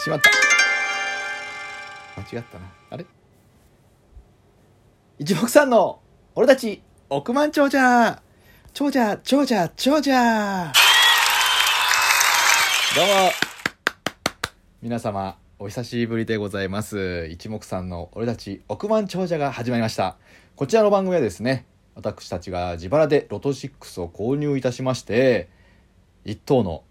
しまった。間違ったな。あれ？一目散の俺たち億万長者。長者長者長者。どうも。皆様お久しぶりでございます。一目散の俺たち億万長者が始まりました。こちらの番組はですね私たちが自腹でロト6を購入いたしまして一等の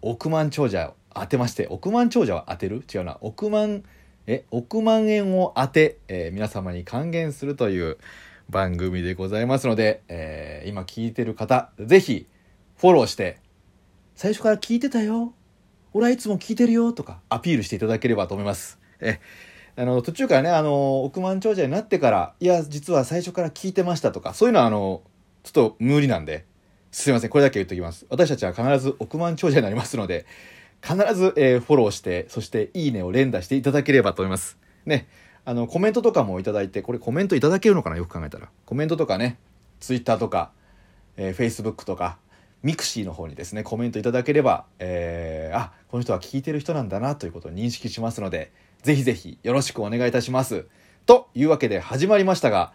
億万長者を当てまして億万長者は当てる？違うな。億万え億万円を当て、えー皆様に還元するという番組でございますので、えー今聞いてる方ぜひフォローして最初から聞いてたよ。俺はいつも聞いてるよ。とかアピールしていただければと思います。えあの途中からねあの億万長者になってからいや実は最初から聞いてました。とかそういうのはあのちょっと無理なんですいません。これだけ言っておきます。私たちは必ず億万長者になりますので必ず、えーフォローしてそしていいねを連打していただければと思います。ね。あのコメントとかもいただいてこれコメントいただけるのかな？よく考えたら。コメントとかねツイッターとか、えー、Facebook とか mixi の方にですねコメントいただければ、えーあこの人は聞いてる人なんだなということを認識しますのでぜひぜひよろしくお願いいたします。というわけで始まりましたが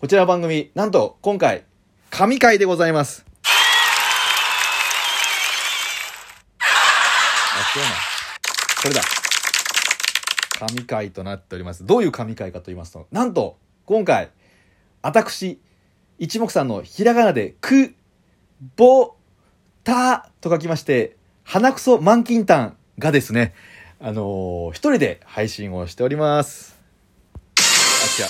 こちらの番組なんと今回神回でございますあ違うなこれだ。神回となっております。どういう神回かと言いますとなんと今回私一目散のひらがなで「く」「ぼ」「た」と書きまして鼻くそ満金炭がですねあのー一人で配信をしております。あ違う。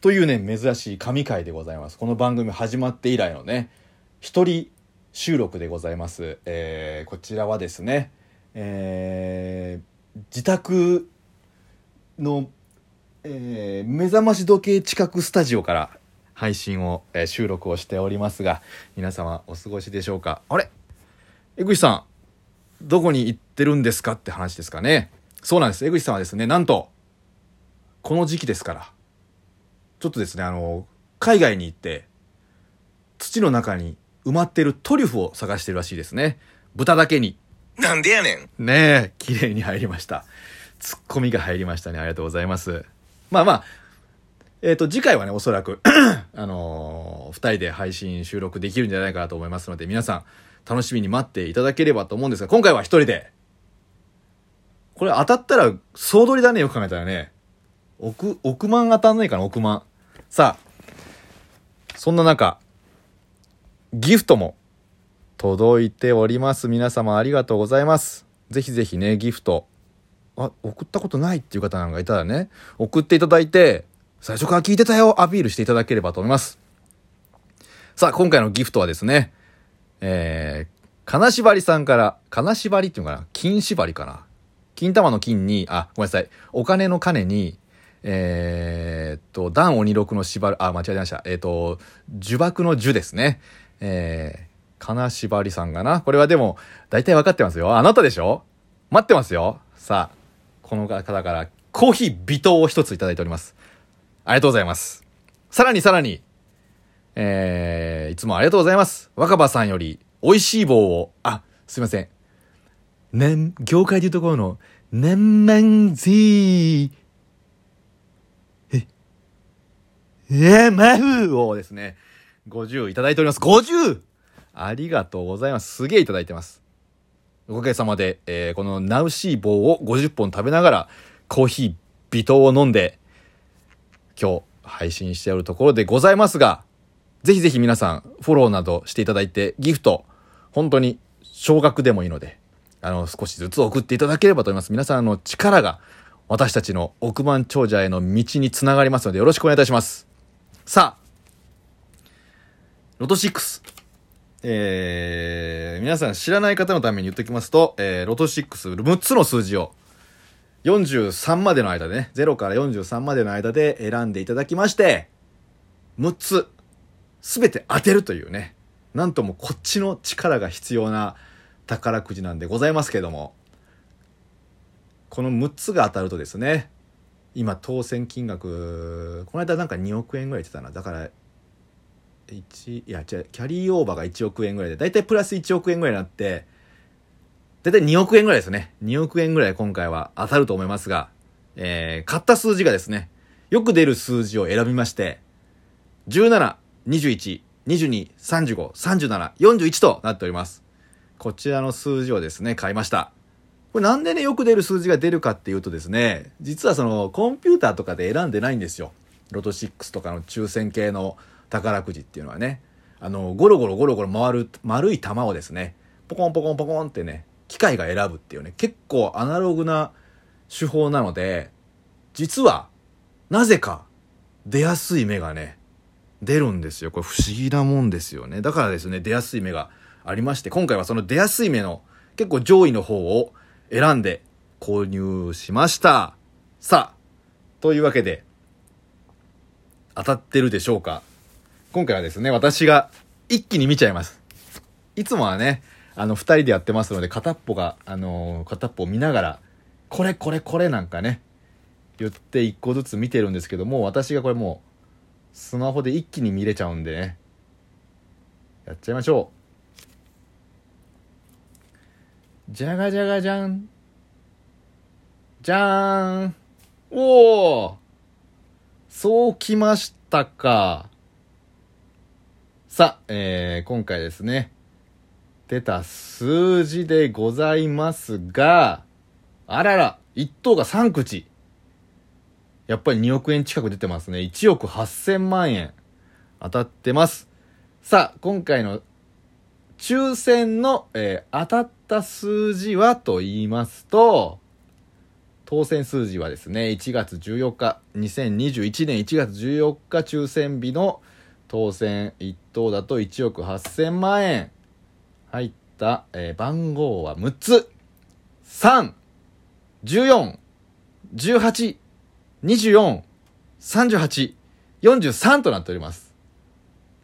というね珍しい神回でございます。この番組始まって以来のね一人収録でございます、えーこちらはですね、えー自宅の、えー目覚まし時計近くスタジオから配信を、えー収録をしておりますが皆様お過ごしでしょうか？あれ？江口さんどこに行ってるんですかって話ですかね？そうなんです。江口さんはですねなんとこの時期ですからちょっとですねあの海外に行って土の中に埋まってるトリュフを探してるらしいですね。豚だけに。なんでやねん。ねえ綺麗に入りました。ツッコミが入りましたね。ありがとうございます。まあまあえっ、と次回はねおそらく あのー、二人で配信収録できるんじゃないかなと思いますので皆さん楽しみに待っていただければと思うんですが今回は一人で。これ当たったら総取りだねよく考えたらね。億億万当たんないかな億万。さあそんな中ギフトも届いております。皆様ありがとうございます。ぜひぜひねギフト。あ送ったことないっていう方なんかいたらね送っていただいて最初から聞いてたよ。アピールしていただければと思います。さあ今回のギフトはですねえー、金縛りさんから金縛りっていうのかな金縛りかな。金玉の金にあごめんなさい。お金の金にえー、っと、段鬼六の縛る、あ、間違えました。えーっと、呪縛の呪ですね。えー、金縛りさんかなこれはでも、大体分かってますよ。あなたでしょ？待ってますよ。さあ、この方から、コーヒー微糖を一ついただいております。ありがとうございます。さらにさらに、えー、いつもありがとうございます。若葉さんより、美味しい棒を、あ、すいません。ね業界でいうところの、年々ぜー、えー、マフをですね、50いただいております。50! ありがとうございます。すげえいただいてます。おかげさまで、えーこのナウシー棒を50本食べながら、コーヒー微糖を飲んで、今日配信しておるところでございますが、ぜひぜひ皆さん、フォローなどしていただいて、ギフト、本当に少額でもいいので、あの、少しずつ送っていただければと思います。皆さんの力が、私たちの億万長者への道につながりますので、よろしくお願いいたします。さあ、ロト6。えー、皆さん知らない方のために言っておきますと、えー、ロト6、6つの数字を、43までの間でね、0から43までの間で選んでいただきまして、6つ、すべて当てるというね、なんともこっちの力が必要な宝くじなんでございますけども、この6つが当たるとですね、今当選金額この間なんか2億円ぐらい言ってたなだから1いや違うキャリーオーバーが1億円ぐらいで大体プラス1億円ぐらいになってだいたい2億円ぐらいですね。2億円ぐらい今回は当たると思いますが、えー、買った数字がですね、よく出る数字を選びまして、17、21、22、35、37、41となっております。こちらの数字をですね、買いました。これなんでね、よく出る数字が出るかっていうとですね、実はそのコンピューターとかで選んでないんですよ。ロト6とかの抽選系の宝くじっていうのはね。あの、ゴロゴロゴロゴロ回る丸い玉をですね、ポコンポコンポコンってね、機械が選ぶっていうね、結構アナログな手法なので、実は、なぜか、出やすい目がね、出るんですよ。これ不思議なもんですよね。だからですね、出やすい目がありまして、今回はその出やすい目の結構上位の方を選んで購入しました。さあ、というわけで、当たってるでしょうか？今回はですね、私が一気に見ちゃいます。いつもはね、あの、二人でやってますので、片っぽが、あのー、片っぽを見ながら、これこれこれなんかね、言って一個ずつ見てるんですけども、私がこれもう、スマホで一気に見れちゃうんでね、やっちゃいましょう。じゃがじゃがじゃん。じゃーん。おおそうきましたか。さあ、えー、今回ですね、出た数字でございますが、あらら、1等が3口。やっぱり2億円近く出てますね。1億8000万円当たってます。さあ、今回の抽選の、えー、当たった数字はと言いますと、当選数字はですね、1月14日、2021年1月14日抽選日の当選1等だと1億8000万円入った、えー、番号は6つ。3、14、18、24、38、43となっております。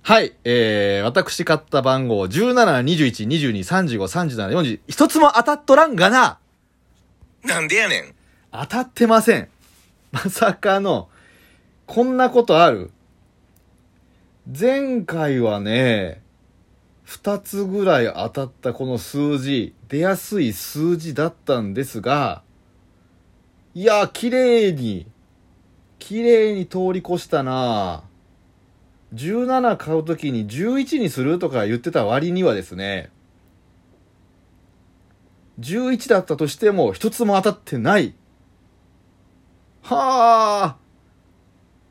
はい、えー、私買った番号、17、21、22、35、37、40、一つも当たっとらんがななんでやねん当たってません。まさかの、こんなことある？前回はね、二つぐらい当たったこの数字、出やすい数字だったんですが、いや、綺麗に、綺麗に通り越したな17買うときに11にするとか言ってた割にはですね、11だったとしても一つも当たってない。はあ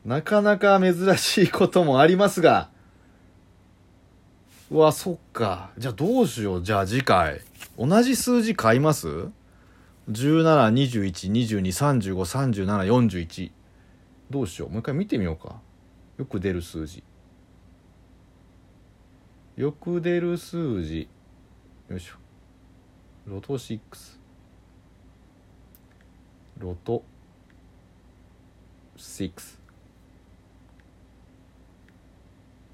なかなか珍しいこともありますが、うわ、そっか。じゃあどうしよう。じゃあ次回。同じ数字買います ?17、21、22、35、37、41。どうしよう。もう一回見てみようか。よく出る数字。よく出る数字。よいしょ。ロト6。ロト6。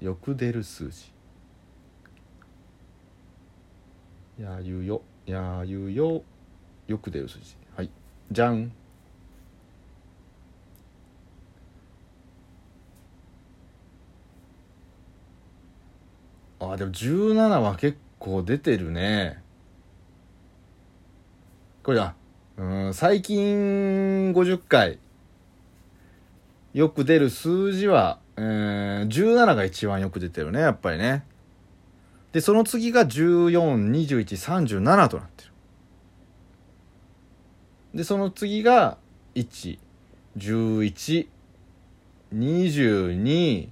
よく出る数字。やゆよ、やゆよ、よく出る数字。はい。じゃん。あ、でも17は結構出てるね。これだ。うん、最近50回よく出る数字は、えー、17が一番よく出てるね、やっぱりね。で、その次が14、21、37となってる。で、その次が1、11、22、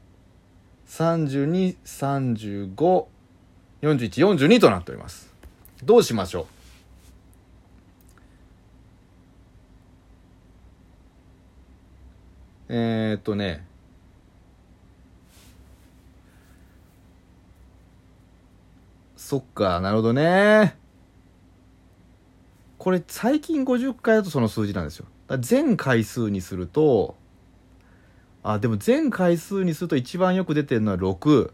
32、35、41、42となっております。どうしましょう？えー、っとね、そっか、なるほどね。これ最近50回だとその数字なんですよ。全回数にすると、あ、でも全回数にすると一番よく出てるのは6。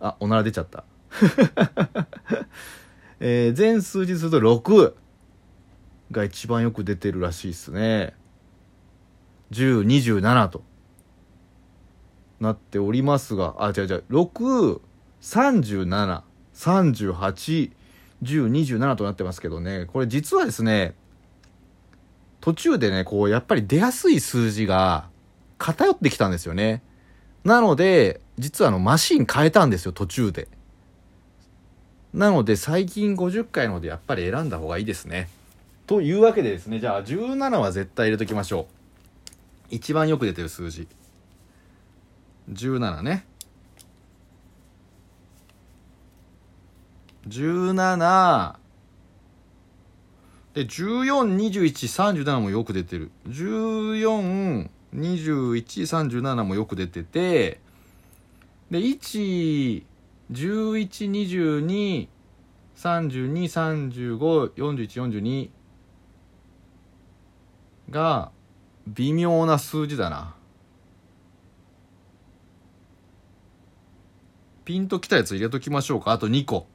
あ、おなら出ちゃった。えー、全数字すると6が一番よく出てるらしいっすね。10、27となっておりますが、あ、違う違う、6、37、38、10、27となってますけどね、これ実はですね、途中でね、こう、やっぱり出やすい数字が偏ってきたんですよね。なので、実はあの、マシン変えたんですよ、途中で。なので、最近50回のでやっぱり選んだ方がいいですね。というわけでですね、じゃあ17は絶対入れときましょう。一番よく出てる数字。17ね。17で14、21、37もよく出てる。14、21、37もよく出てて、で、1、11、22、32、35、41、42が微妙な数字だな。ピンときたやつ入れときましょうか。あと2個。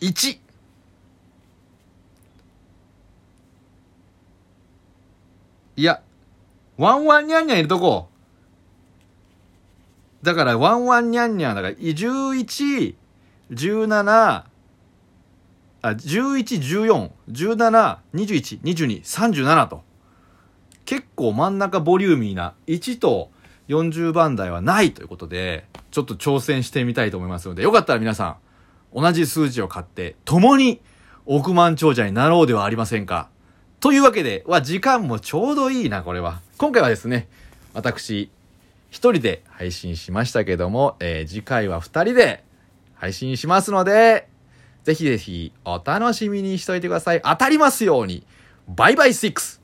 1! いや、ワンワンニャンニャン入れとこ。だから、ワンワンニャンニャン、だから、11、17、あ、11、14、17、21、22、37と。結構真ん中ボリューミーな1と40番台はないということで、ちょっと挑戦してみたいと思いますので、よかったら皆さん、同じ数字を買って、共に億万長者になろうではありませんか。というわけで、は、時間もちょうどいいな、これは。今回はですね、私、一人で配信しましたけども、えー、次回は二人で配信しますので、ぜひぜひお楽しみにしといてください。当たりますように。バイバイ6。